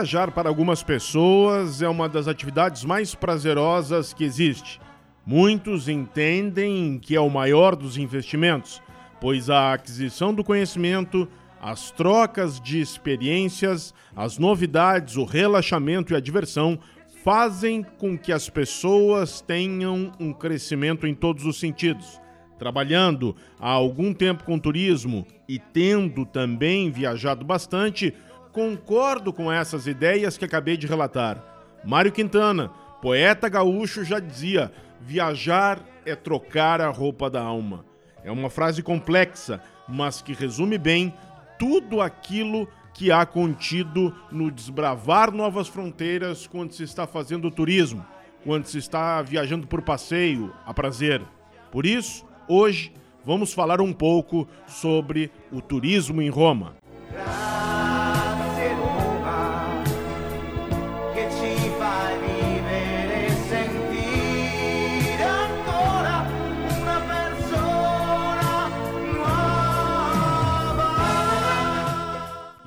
Viajar para algumas pessoas é uma das atividades mais prazerosas que existe. Muitos entendem que é o maior dos investimentos, pois a aquisição do conhecimento, as trocas de experiências, as novidades, o relaxamento e a diversão fazem com que as pessoas tenham um crescimento em todos os sentidos. Trabalhando há algum tempo com turismo e tendo também viajado bastante, concordo com essas ideias que acabei de relatar. Mário Quintana, poeta gaúcho, já dizia: viajar é trocar a roupa da alma. É uma frase complexa, mas que resume bem tudo aquilo que há contido no desbravar novas fronteiras quando se está fazendo turismo, quando se está viajando por passeio, a prazer. Por isso, hoje vamos falar um pouco sobre o turismo em Roma.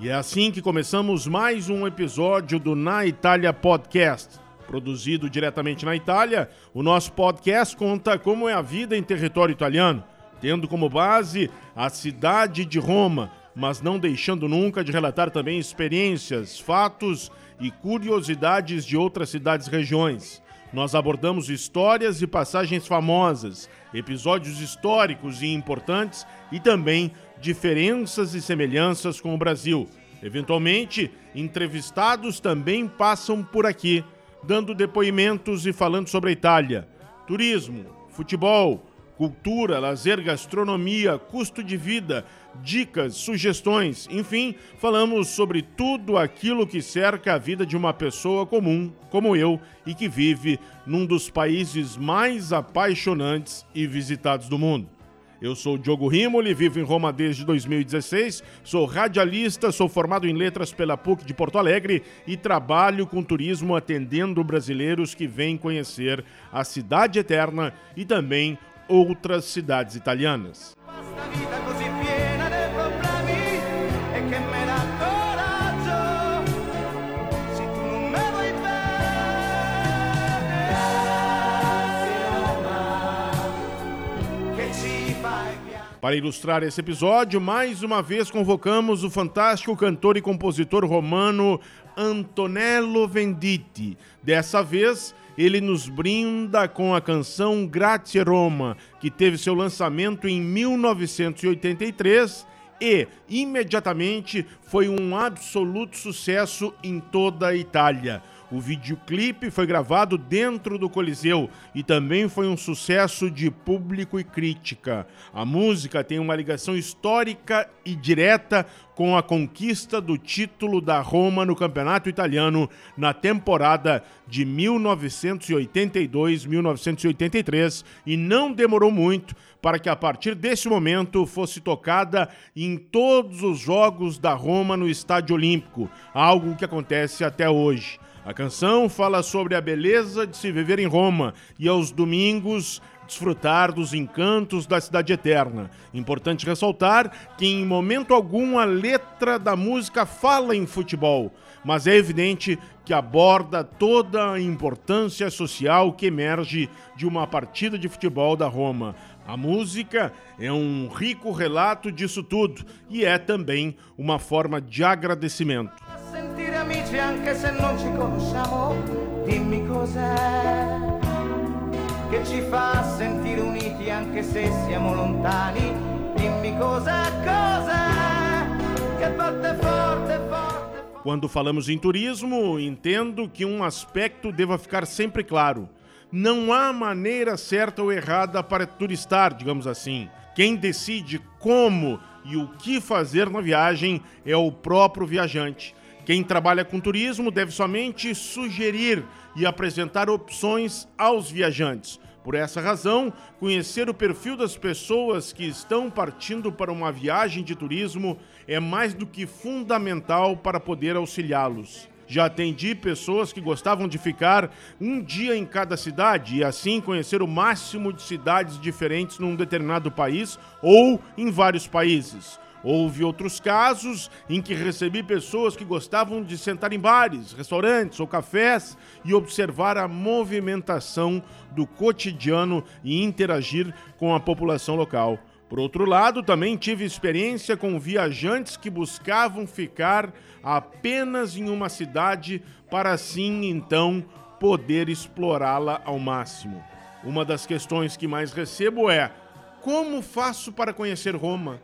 E é assim que começamos mais um episódio do Na Itália Podcast. Produzido diretamente na Itália, o nosso podcast conta como é a vida em território italiano, tendo como base a cidade de Roma, mas não deixando nunca de relatar também experiências, fatos e curiosidades de outras cidades e regiões. Nós abordamos histórias e passagens famosas, episódios históricos e importantes e também diferenças e semelhanças com o Brasil. Eventualmente, entrevistados também passam por aqui, dando depoimentos e falando sobre a Itália. Turismo, futebol, cultura, lazer, gastronomia, custo de vida, dicas, sugestões, enfim, falamos sobre tudo aquilo que cerca a vida de uma pessoa comum, como eu, e que vive num dos países mais apaixonantes e visitados do mundo. Eu sou Diogo Rimoli, vivo em Roma desde 2016, sou radialista, sou formado em letras pela PUC de Porto Alegre e trabalho com turismo atendendo brasileiros que vêm conhecer a Cidade Eterna e também outras cidades italianas. Para ilustrar esse episódio, mais uma vez convocamos o fantástico cantor e compositor romano Antonello Venditti. Dessa vez, ele nos brinda com a canção Grazie Roma, que teve seu lançamento em 1983 e, imediatamente, foi um absoluto sucesso em toda a Itália. O videoclipe foi gravado dentro do Coliseu e também foi um sucesso de público e crítica. A música tem uma ligação histórica e direta com a conquista do título da Roma no Campeonato Italiano na temporada de 1982-1983 e não demorou muito para que a partir desse momento fosse tocada em todos os jogos da Roma no Estádio Olímpico, algo que acontece até hoje. A canção fala sobre a beleza de se viver em Roma e aos domingos desfrutar dos encantos da cidade eterna. Importante ressaltar que em momento algum a letra da música fala em futebol, mas é evidente que aborda toda a importância social que emerge de uma partida de futebol da Roma. A música é um rico relato disso tudo e é também uma forma de agradecimento amici anche se non ci conosciamo, dimmi cos'è che ci fa sentire uniti anche se siamo lontani, dimmi cos'è, cos'è che batte forte, forte. Quando falamos em turismo, entendo que um aspecto deva ficar sempre claro. Não há maneira certa ou errada para turistar, digamos assim. Quem decide como e o que fazer na viagem é o próprio viajante. Quem trabalha com turismo deve somente sugerir e apresentar opções aos viajantes. Por essa razão, conhecer o perfil das pessoas que estão partindo para uma viagem de turismo é mais do que fundamental para poder auxiliá-los. Já atendi pessoas que gostavam de ficar um dia em cada cidade e assim conhecer o máximo de cidades diferentes num determinado país ou em vários países. Houve outros casos em que recebi pessoas que gostavam de sentar em bares, restaurantes ou cafés e observar a movimentação do cotidiano e interagir com a população local. Por outro lado, também tive experiência com viajantes que buscavam ficar apenas em uma cidade para assim então poder explorá-la ao máximo. Uma das questões que mais recebo é: como faço para conhecer Roma?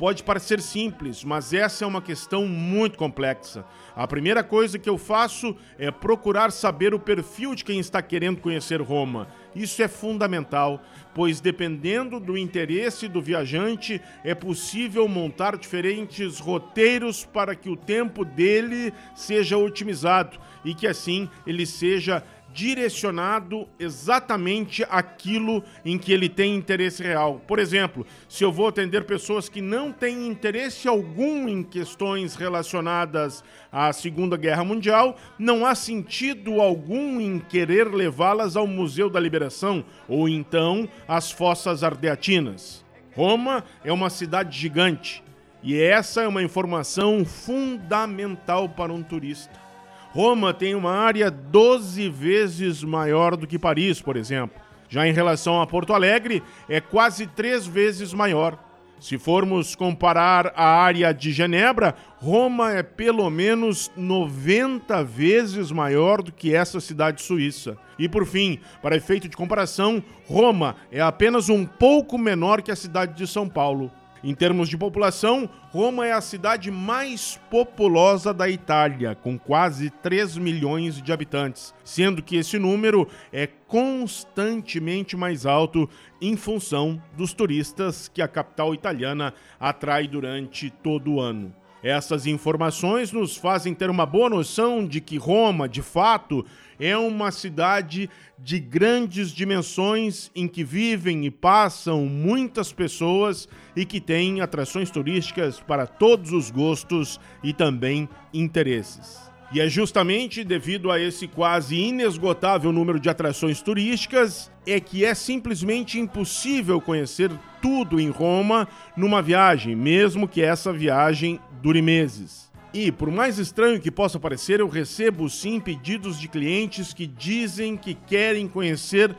Pode parecer simples, mas essa é uma questão muito complexa. A primeira coisa que eu faço é procurar saber o perfil de quem está querendo conhecer Roma. Isso é fundamental, pois dependendo do interesse do viajante, é possível montar diferentes roteiros para que o tempo dele seja otimizado e que assim ele seja direcionado exatamente aquilo em que ele tem interesse real. Por exemplo, se eu vou atender pessoas que não têm interesse algum em questões relacionadas à Segunda Guerra Mundial, não há sentido algum em querer levá-las ao Museu da Liberação ou então às Fossas Ardeatinas. Roma é uma cidade gigante e essa é uma informação fundamental para um turista. Roma tem uma área 12 vezes maior do que Paris, por exemplo. Já em relação a Porto Alegre, é quase três vezes maior. Se formos comparar a área de Genebra, Roma é pelo menos 90 vezes maior do que essa cidade suíça. E por fim, para efeito de comparação, Roma é apenas um pouco menor que a cidade de São Paulo. Em termos de população, Roma é a cidade mais populosa da Itália, com quase 3 milhões de habitantes, sendo que esse número é constantemente mais alto em função dos turistas que a capital italiana atrai durante todo o ano. Essas informações nos fazem ter uma boa noção de que Roma, de fato, é uma cidade de grandes dimensões em que vivem e passam muitas pessoas e que tem atrações turísticas para todos os gostos e também interesses. E é justamente devido a esse quase inesgotável número de atrações turísticas é que é simplesmente impossível conhecer tudo em Roma numa viagem, mesmo que essa viagem dure meses. E, por mais estranho que possa parecer, eu recebo sim pedidos de clientes que dizem que querem conhecer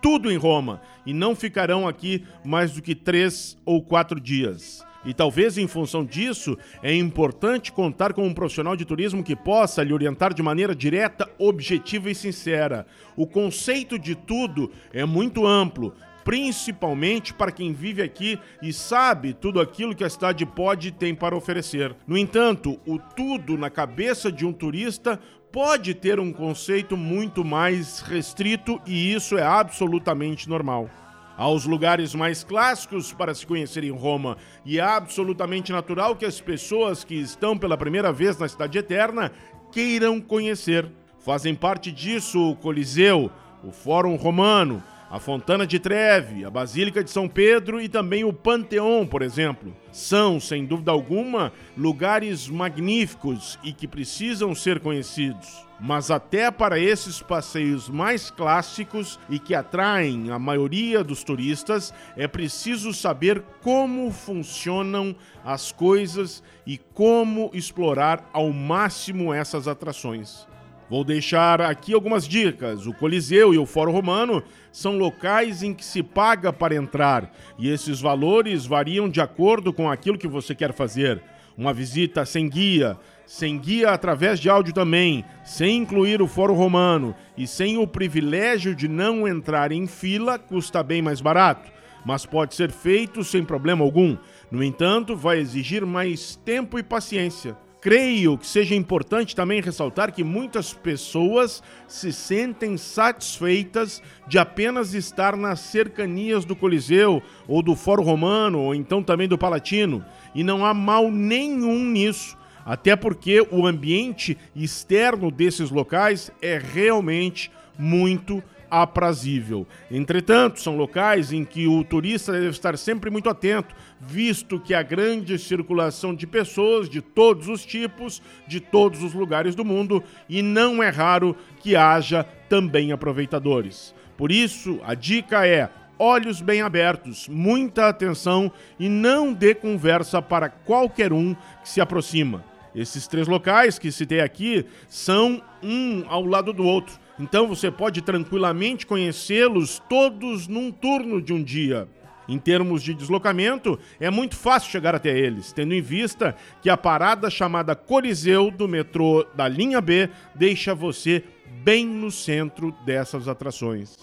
tudo em Roma e não ficarão aqui mais do que três ou quatro dias. E talvez em função disso, é importante contar com um profissional de turismo que possa lhe orientar de maneira direta, objetiva e sincera. O conceito de tudo é muito amplo, principalmente para quem vive aqui e sabe tudo aquilo que a cidade pode e tem para oferecer. No entanto, o tudo na cabeça de um turista pode ter um conceito muito mais restrito e isso é absolutamente normal aos lugares mais clássicos para se conhecer em Roma, e é absolutamente natural que as pessoas que estão pela primeira vez na Cidade Eterna queiram conhecer. Fazem parte disso o Coliseu, o Fórum Romano, a Fontana de Treve, a Basílica de São Pedro e também o Panteão, por exemplo. São, sem dúvida alguma, lugares magníficos e que precisam ser conhecidos. Mas até para esses passeios mais clássicos e que atraem a maioria dos turistas, é preciso saber como funcionam as coisas e como explorar ao máximo essas atrações. Vou deixar aqui algumas dicas. O Coliseu e o Fórum Romano são locais em que se paga para entrar e esses valores variam de acordo com aquilo que você quer fazer. Uma visita sem guia, sem guia através de áudio também, sem incluir o Fórum Romano e sem o privilégio de não entrar em fila, custa bem mais barato, mas pode ser feito sem problema algum. No entanto, vai exigir mais tempo e paciência. Creio que seja importante também ressaltar que muitas pessoas se sentem satisfeitas de apenas estar nas cercanias do Coliseu ou do Fórum Romano ou então também do Palatino, e não há mal nenhum nisso, até porque o ambiente externo desses locais é realmente muito aprazível. Entretanto, são locais em que o turista deve estar sempre muito atento, visto que há grande circulação de pessoas de todos os tipos, de todos os lugares do mundo, e não é raro que haja também aproveitadores. Por isso, a dica é olhos bem abertos, muita atenção e não dê conversa para qualquer um que se aproxima. Esses três locais que citei aqui são um ao lado do outro. Então você pode tranquilamente conhecê-los todos num turno de um dia. Em termos de deslocamento, é muito fácil chegar até eles, tendo em vista que a parada chamada Coliseu do metrô da linha B deixa você bem no centro dessas atrações.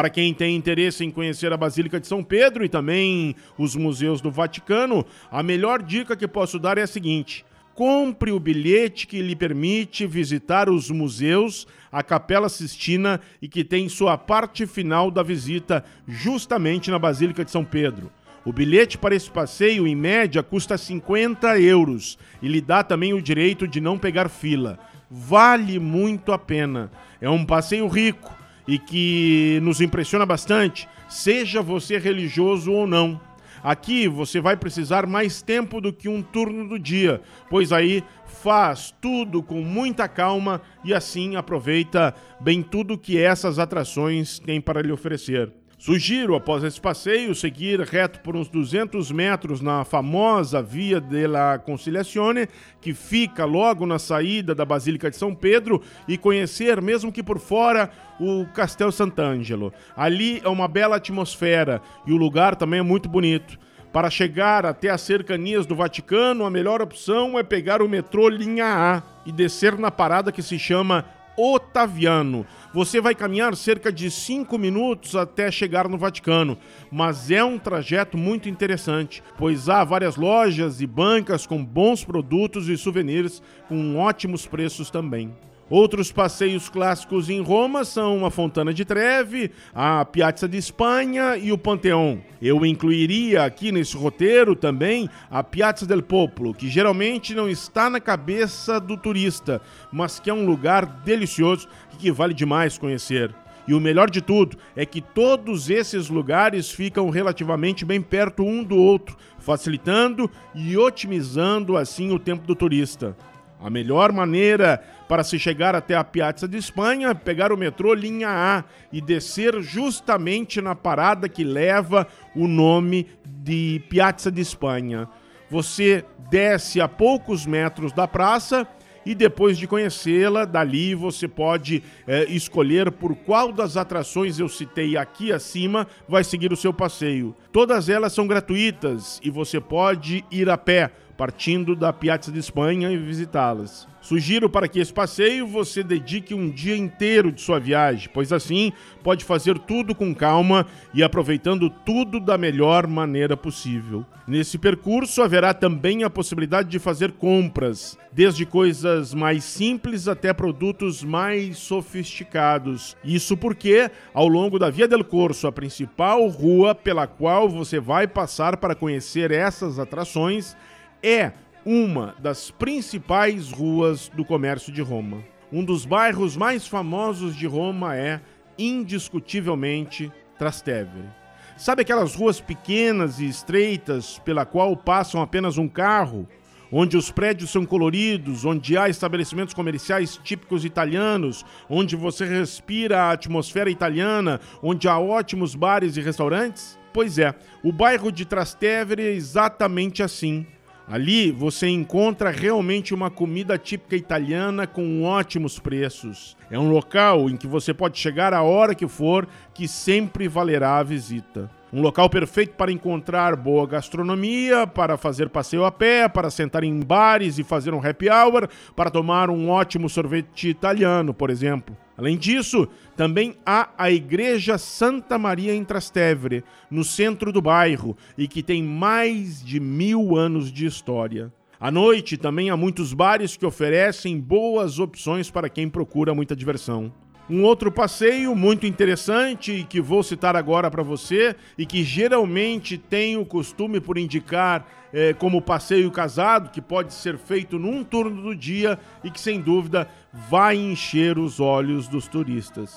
Para quem tem interesse em conhecer a Basílica de São Pedro e também os museus do Vaticano, a melhor dica que posso dar é a seguinte: compre o bilhete que lhe permite visitar os museus, a Capela Sistina e que tem sua parte final da visita justamente na Basílica de São Pedro. O bilhete para esse passeio, em média, custa 50 euros e lhe dá também o direito de não pegar fila. Vale muito a pena. É um passeio rico e que nos impressiona bastante, seja você religioso ou não. Aqui você vai precisar mais tempo do que um turno do dia, pois aí faz tudo com muita calma e assim aproveita bem tudo que essas atrações têm para lhe oferecer. Sugiro, após esse passeio, seguir reto por uns 200 metros na famosa Via della Conciliazione, que fica logo na saída da Basílica de São Pedro, e conhecer, mesmo que por fora, o Castel Sant'Angelo. Ali é uma bela atmosfera e o lugar também é muito bonito. Para chegar até as cercanias do Vaticano, a melhor opção é pegar o metrô linha A e descer na parada que se chama Otaviano. Você vai caminhar cerca de 5 minutos até chegar no Vaticano, mas é um trajeto muito interessante, pois há várias lojas e bancas com bons produtos e souvenirs com ótimos preços também. Outros passeios clássicos em Roma são a Fontana de Trevi, a Piazza di Espanha e o Panteão. Eu incluiria aqui nesse roteiro também a Piazza del Popolo, que geralmente não está na cabeça do turista, mas que é um lugar delicioso e que vale demais conhecer. E o melhor de tudo é que todos esses lugares ficam relativamente bem perto um do outro, facilitando e otimizando assim o tempo do turista. A melhor maneira para se chegar até a Piazza de Espanha é pegar o metrô linha A e descer justamente na parada que leva o nome de Piazza de Espanha. Você desce a poucos metros da praça e depois de conhecê-la, dali você pode é, escolher por qual das atrações eu citei aqui acima vai seguir o seu passeio. Todas elas são gratuitas e você pode ir a pé partindo da Piazza de Espanha e visitá-las. Sugiro para que esse passeio você dedique um dia inteiro de sua viagem, pois assim pode fazer tudo com calma e aproveitando tudo da melhor maneira possível. Nesse percurso haverá também a possibilidade de fazer compras, desde coisas mais simples até produtos mais sofisticados. Isso porque, ao longo da Via del Corso, a principal rua pela qual você vai passar para conhecer essas atrações, é uma das principais ruas do comércio de Roma. Um dos bairros mais famosos de Roma é, indiscutivelmente, Trastevere. Sabe aquelas ruas pequenas e estreitas pela qual passam apenas um carro, onde os prédios são coloridos, onde há estabelecimentos comerciais típicos italianos, onde você respira a atmosfera italiana, onde há ótimos bares e restaurantes? Pois é, o bairro de Trastevere é exatamente assim Ali você encontra realmente uma comida típica italiana com ótimos preços. É um local em que você pode chegar a hora que for, que sempre valerá a visita. Um local perfeito para encontrar boa gastronomia, para fazer passeio a pé, para sentar em bares e fazer um happy hour, para tomar um ótimo sorvete italiano, por exemplo. Além disso, também há a Igreja Santa Maria em Trastevere, no centro do bairro, e que tem mais de mil anos de história. À noite também há muitos bares que oferecem boas opções para quem procura muita diversão. Um outro passeio muito interessante e que vou citar agora para você e que geralmente tem o costume por indicar é, como passeio casado, que pode ser feito num turno do dia e que sem dúvida vai encher os olhos dos turistas.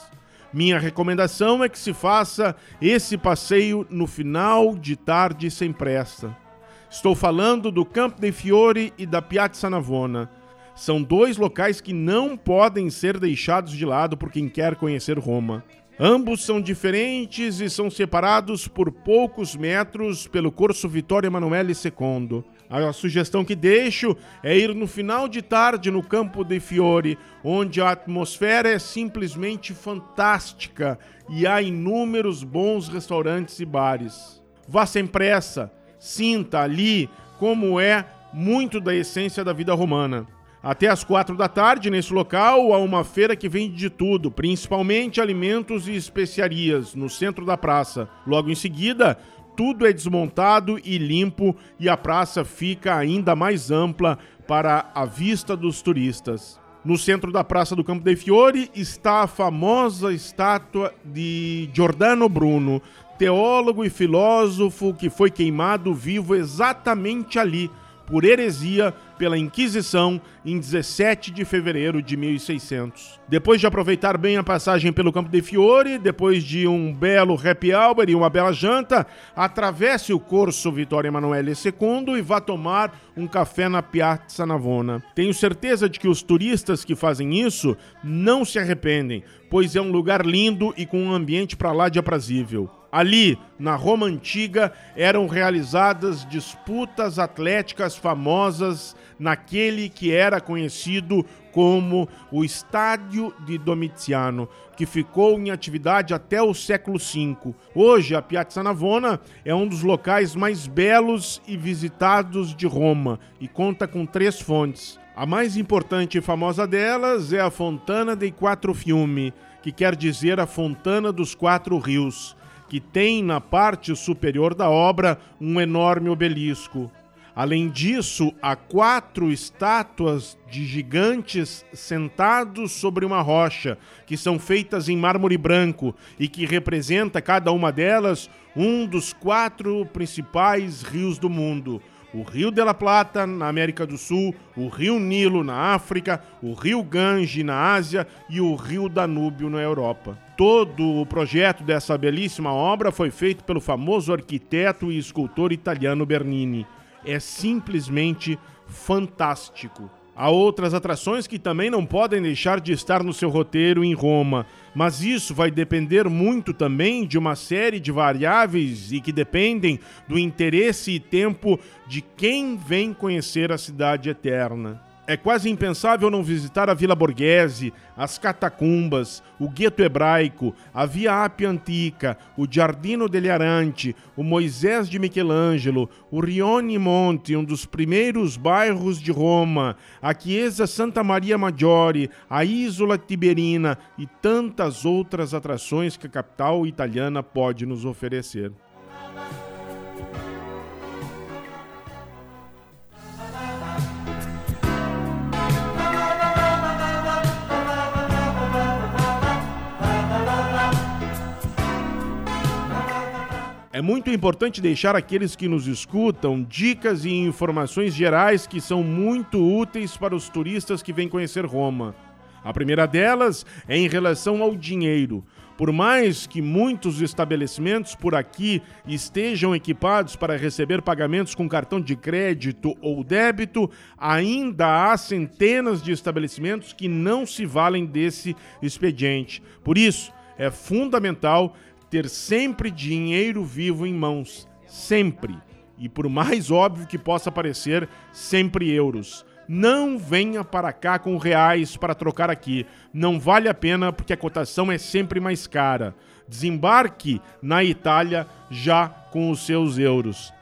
Minha recomendação é que se faça esse passeio no final de tarde sem pressa. Estou falando do Campo dei Fiori e da Piazza Navona. São dois locais que não podem ser deixados de lado por quem quer conhecer Roma. Ambos são diferentes e são separados por poucos metros pelo Corso Vittorio Emanuele II. A sugestão que deixo é ir no final de tarde no Campo dei Fiori, onde a atmosfera é simplesmente fantástica e há inúmeros bons restaurantes e bares. Vá sem pressa, sinta ali como é muito da essência da vida romana. Até às quatro da tarde, nesse local, há uma feira que vende de tudo, principalmente alimentos e especiarias, no centro da praça. Logo em seguida, tudo é desmontado e limpo e a praça fica ainda mais ampla para a vista dos turistas. No centro da Praça do Campo dei Fiori está a famosa estátua de Giordano Bruno, teólogo e filósofo que foi queimado vivo exatamente ali, por heresia pela Inquisição em 17 de fevereiro de 1600. Depois de aproveitar bem a passagem pelo Campo de Fiore, depois de um belo happy hour e uma bela janta, atravesse o Corso Vittorio Emanuele II e vá tomar um café na Piazza Navona. Tenho certeza de que os turistas que fazem isso não se arrependem, pois é um lugar lindo e com um ambiente para lá de aprazível. Ali, na Roma antiga, eram realizadas disputas atléticas famosas naquele que era conhecido como o Estádio de Domitiano, que ficou em atividade até o século V. Hoje, a Piazza Navona é um dos locais mais belos e visitados de Roma e conta com três fontes. A mais importante e famosa delas é a Fontana dei Quattro Fiumi, que quer dizer a Fontana dos Quatro Rios que tem na parte superior da obra um enorme obelisco. Além disso, há quatro estátuas de gigantes sentados sobre uma rocha, que são feitas em mármore branco e que representa cada uma delas um dos quatro principais rios do mundo: o Rio de la Plata, na América do Sul, o Rio Nilo, na África, o Rio Gange, na Ásia e o Rio Danúbio, na Europa. Todo o projeto dessa belíssima obra foi feito pelo famoso arquiteto e escultor italiano Bernini. É simplesmente fantástico. Há outras atrações que também não podem deixar de estar no seu roteiro em Roma, mas isso vai depender muito também de uma série de variáveis e que dependem do interesse e tempo de quem vem conhecer a cidade eterna. É quase impensável não visitar a Vila Borghese, as catacumbas, o gueto hebraico, a Via Appia Antica, o Giardino degli Aranti, o Moisés de Michelangelo, o Rione Monte, um dos primeiros bairros de Roma, a Chiesa Santa Maria Maggiore, a Isola Tiberina e tantas outras atrações que a capital italiana pode nos oferecer. É muito importante deixar aqueles que nos escutam dicas e informações gerais que são muito úteis para os turistas que vêm conhecer Roma. A primeira delas é em relação ao dinheiro. Por mais que muitos estabelecimentos por aqui estejam equipados para receber pagamentos com cartão de crédito ou débito, ainda há centenas de estabelecimentos que não se valem desse expediente. Por isso, é fundamental ter sempre dinheiro vivo em mãos, sempre. E por mais óbvio que possa parecer, sempre euros. Não venha para cá com reais para trocar aqui. Não vale a pena porque a cotação é sempre mais cara. Desembarque na Itália já com os seus euros.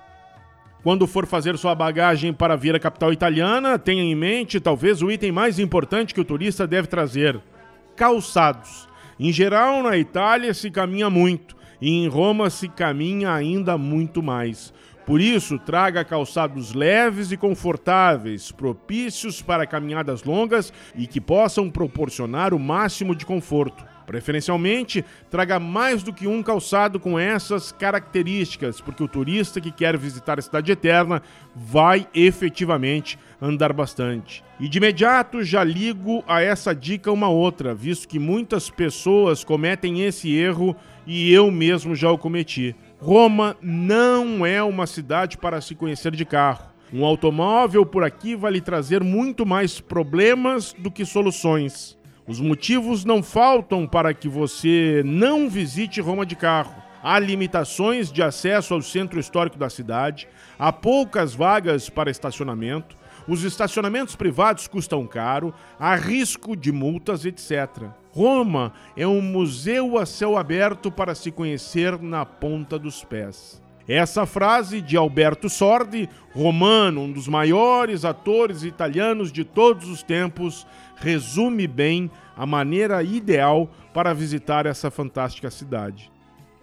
Quando for fazer sua bagagem para vir à capital italiana, tenha em mente talvez o item mais importante que o turista deve trazer: calçados. Em geral, na Itália se caminha muito e em Roma se caminha ainda muito mais. Por isso, traga calçados leves e confortáveis, propícios para caminhadas longas e que possam proporcionar o máximo de conforto. Preferencialmente, traga mais do que um calçado com essas características, porque o turista que quer visitar a Cidade Eterna vai efetivamente andar bastante. E de imediato já ligo a essa dica uma outra, visto que muitas pessoas cometem esse erro e eu mesmo já o cometi. Roma não é uma cidade para se conhecer de carro. Um automóvel por aqui vai lhe trazer muito mais problemas do que soluções. Os motivos não faltam para que você não visite Roma de carro. Há limitações de acesso ao centro histórico da cidade, há poucas vagas para estacionamento, os estacionamentos privados custam caro, há risco de multas, etc. Roma é um museu a céu aberto para se conhecer na ponta dos pés. Essa frase de Alberto Sordi, romano, um dos maiores atores italianos de todos os tempos, resume bem a maneira ideal para visitar essa fantástica cidade.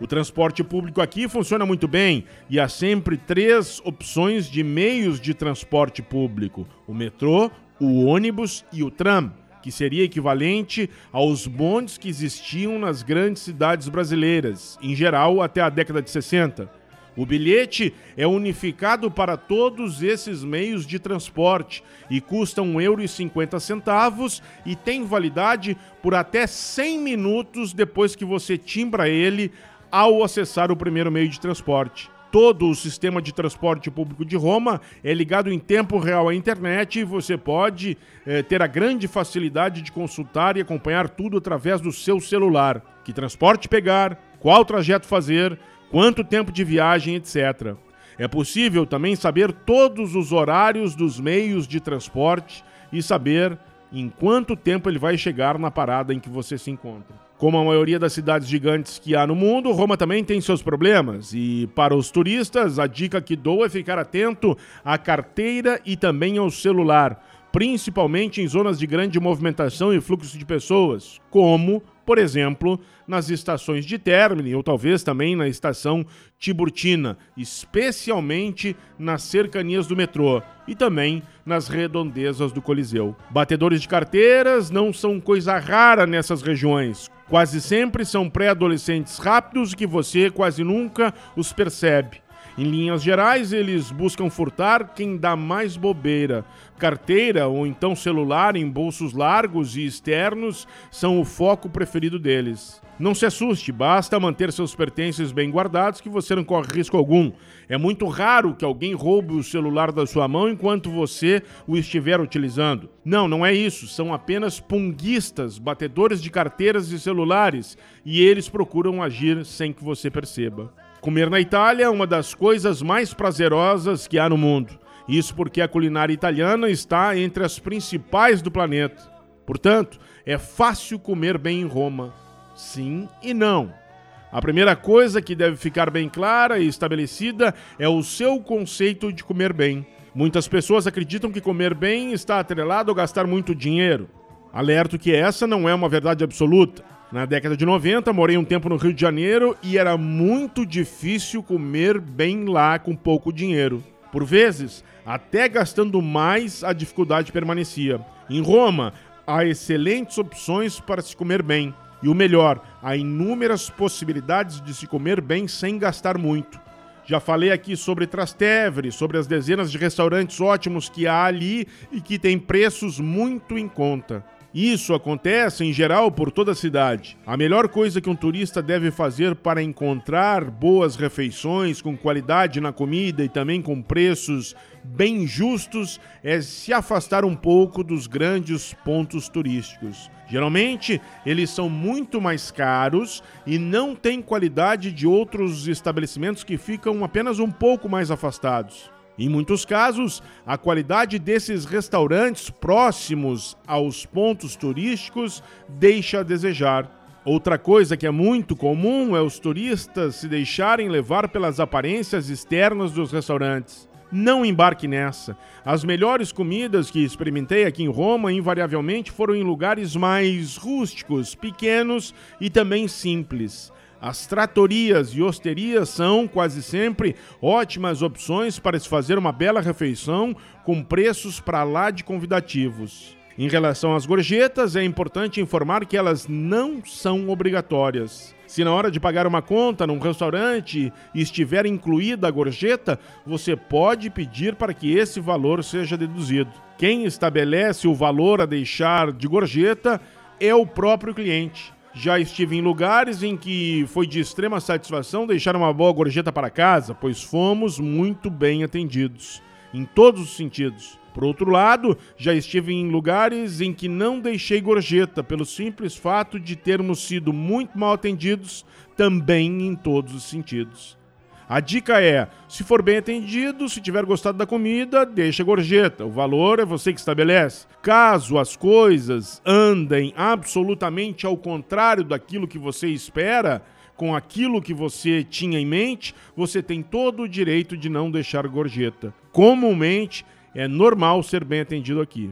O transporte público aqui funciona muito bem e há sempre três opções de meios de transporte público: o metrô, o ônibus e o tram, que seria equivalente aos bondes que existiam nas grandes cidades brasileiras, em geral até a década de 60. O bilhete é unificado para todos esses meios de transporte e custa R$ 1,50 e tem validade por até 100 minutos depois que você timbra ele ao acessar o primeiro meio de transporte. Todo o sistema de transporte público de Roma é ligado em tempo real à internet e você pode eh, ter a grande facilidade de consultar e acompanhar tudo através do seu celular. Que transporte pegar, qual trajeto fazer, quanto tempo de viagem, etc. É possível também saber todos os horários dos meios de transporte e saber em quanto tempo ele vai chegar na parada em que você se encontra. Como a maioria das cidades gigantes que há no mundo, Roma também tem seus problemas. E para os turistas, a dica que dou é ficar atento à carteira e também ao celular, principalmente em zonas de grande movimentação e fluxo de pessoas, como por exemplo, nas estações de Termini ou talvez também na estação Tiburtina, especialmente nas cercanias do metrô e também nas redondezas do Coliseu. Batedores de carteiras não são coisa rara nessas regiões. Quase sempre são pré-adolescentes rápidos que você quase nunca os percebe. Em linhas gerais, eles buscam furtar quem dá mais bobeira. Carteira ou então celular em bolsos largos e externos são o foco preferido deles. Não se assuste, basta manter seus pertences bem guardados que você não corre risco algum. É muito raro que alguém roube o celular da sua mão enquanto você o estiver utilizando. Não, não é isso. São apenas punguistas, batedores de carteiras e celulares, e eles procuram agir sem que você perceba. Comer na Itália é uma das coisas mais prazerosas que há no mundo. Isso porque a culinária italiana está entre as principais do planeta. Portanto, é fácil comer bem em Roma. Sim e não. A primeira coisa que deve ficar bem clara e estabelecida é o seu conceito de comer bem. Muitas pessoas acreditam que comer bem está atrelado a gastar muito dinheiro. Alerto que essa não é uma verdade absoluta. Na década de 90, morei um tempo no Rio de Janeiro e era muito difícil comer bem lá com pouco dinheiro. Por vezes, até gastando mais, a dificuldade permanecia. Em Roma, há excelentes opções para se comer bem. E o melhor, há inúmeras possibilidades de se comer bem sem gastar muito. Já falei aqui sobre Trastevere, sobre as dezenas de restaurantes ótimos que há ali e que têm preços muito em conta. Isso acontece em geral por toda a cidade. A melhor coisa que um turista deve fazer para encontrar boas refeições com qualidade na comida e também com preços bem justos é se afastar um pouco dos grandes pontos turísticos. Geralmente, eles são muito mais caros e não têm qualidade de outros estabelecimentos que ficam apenas um pouco mais afastados. Em muitos casos, a qualidade desses restaurantes próximos aos pontos turísticos deixa a desejar. Outra coisa que é muito comum é os turistas se deixarem levar pelas aparências externas dos restaurantes. Não embarque nessa. As melhores comidas que experimentei aqui em Roma, invariavelmente, foram em lugares mais rústicos, pequenos e também simples. As tratorias e osterias são, quase sempre, ótimas opções para se fazer uma bela refeição com preços para lá de convidativos. Em relação às gorjetas, é importante informar que elas não são obrigatórias. Se na hora de pagar uma conta num restaurante estiver incluída a gorjeta, você pode pedir para que esse valor seja deduzido. Quem estabelece o valor a deixar de gorjeta é o próprio cliente. Já estive em lugares em que foi de extrema satisfação deixar uma boa gorjeta para casa, pois fomos muito bem atendidos, em todos os sentidos. Por outro lado, já estive em lugares em que não deixei gorjeta, pelo simples fato de termos sido muito mal atendidos, também em todos os sentidos. A dica é: se for bem atendido, se tiver gostado da comida, deixa gorjeta. O valor é você que estabelece. Caso as coisas andem absolutamente ao contrário daquilo que você espera, com aquilo que você tinha em mente, você tem todo o direito de não deixar gorjeta. Comumente, é normal ser bem atendido aqui.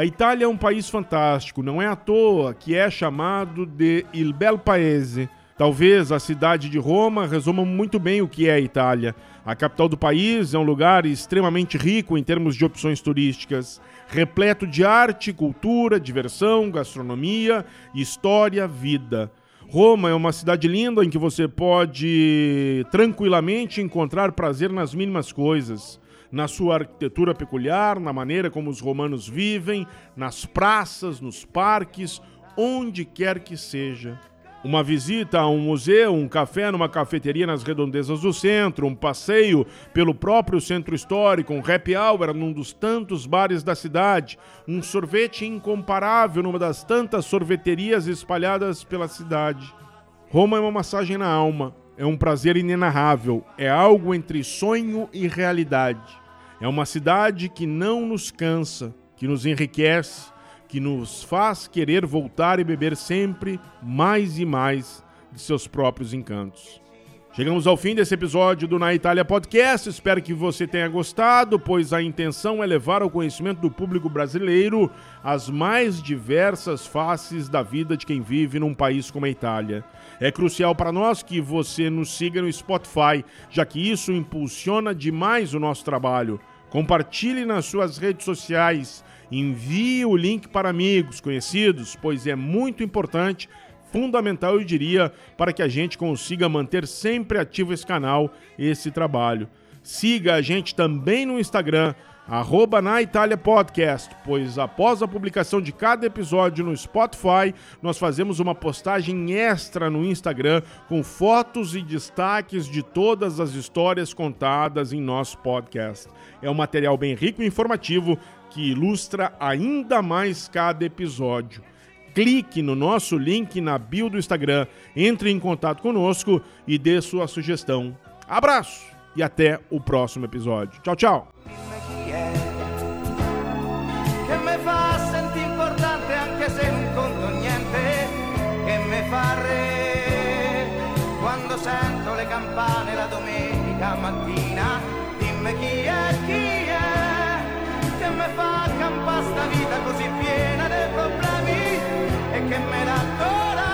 A Itália é um país fantástico, não é à toa que é chamado de Il Bel Paese. Talvez a cidade de Roma resuma muito bem o que é a Itália. A capital do país é um lugar extremamente rico em termos de opções turísticas, repleto de arte, cultura, diversão, gastronomia, história, vida. Roma é uma cidade linda em que você pode tranquilamente encontrar prazer nas mínimas coisas na sua arquitetura peculiar, na maneira como os romanos vivem, nas praças, nos parques, onde quer que seja. Uma visita a um museu, um café numa cafeteria nas redondezas do centro, um passeio pelo próprio centro histórico, um happy hour num dos tantos bares da cidade, um sorvete incomparável numa das tantas sorveterias espalhadas pela cidade. Roma é uma massagem na alma, é um prazer inenarrável, é algo entre sonho e realidade. É uma cidade que não nos cansa, que nos enriquece, que nos faz querer voltar e beber sempre mais e mais de seus próprios encantos. Chegamos ao fim desse episódio do Na Itália Podcast. Espero que você tenha gostado, pois a intenção é levar ao conhecimento do público brasileiro as mais diversas faces da vida de quem vive num país como a Itália. É crucial para nós que você nos siga no Spotify, já que isso impulsiona demais o nosso trabalho. Compartilhe nas suas redes sociais, envie o link para amigos, conhecidos, pois é muito importante, fundamental, eu diria, para que a gente consiga manter sempre ativo esse canal, esse trabalho. Siga a gente também no Instagram, arroba na Itália Podcast, pois após a publicação de cada episódio no Spotify, nós fazemos uma postagem extra no Instagram com fotos e destaques de todas as histórias contadas em nosso podcast. É um material bem rico e informativo que ilustra ainda mais cada episódio. Clique no nosso link na bio do Instagram, entre em contato conosco e dê sua sugestão. Abraço e até o próximo episódio. Tchau, tchau. sento le campane la domenica mattina, dimmi chi è, chi è, che mi fa campare sta vita così piena di problemi e che me la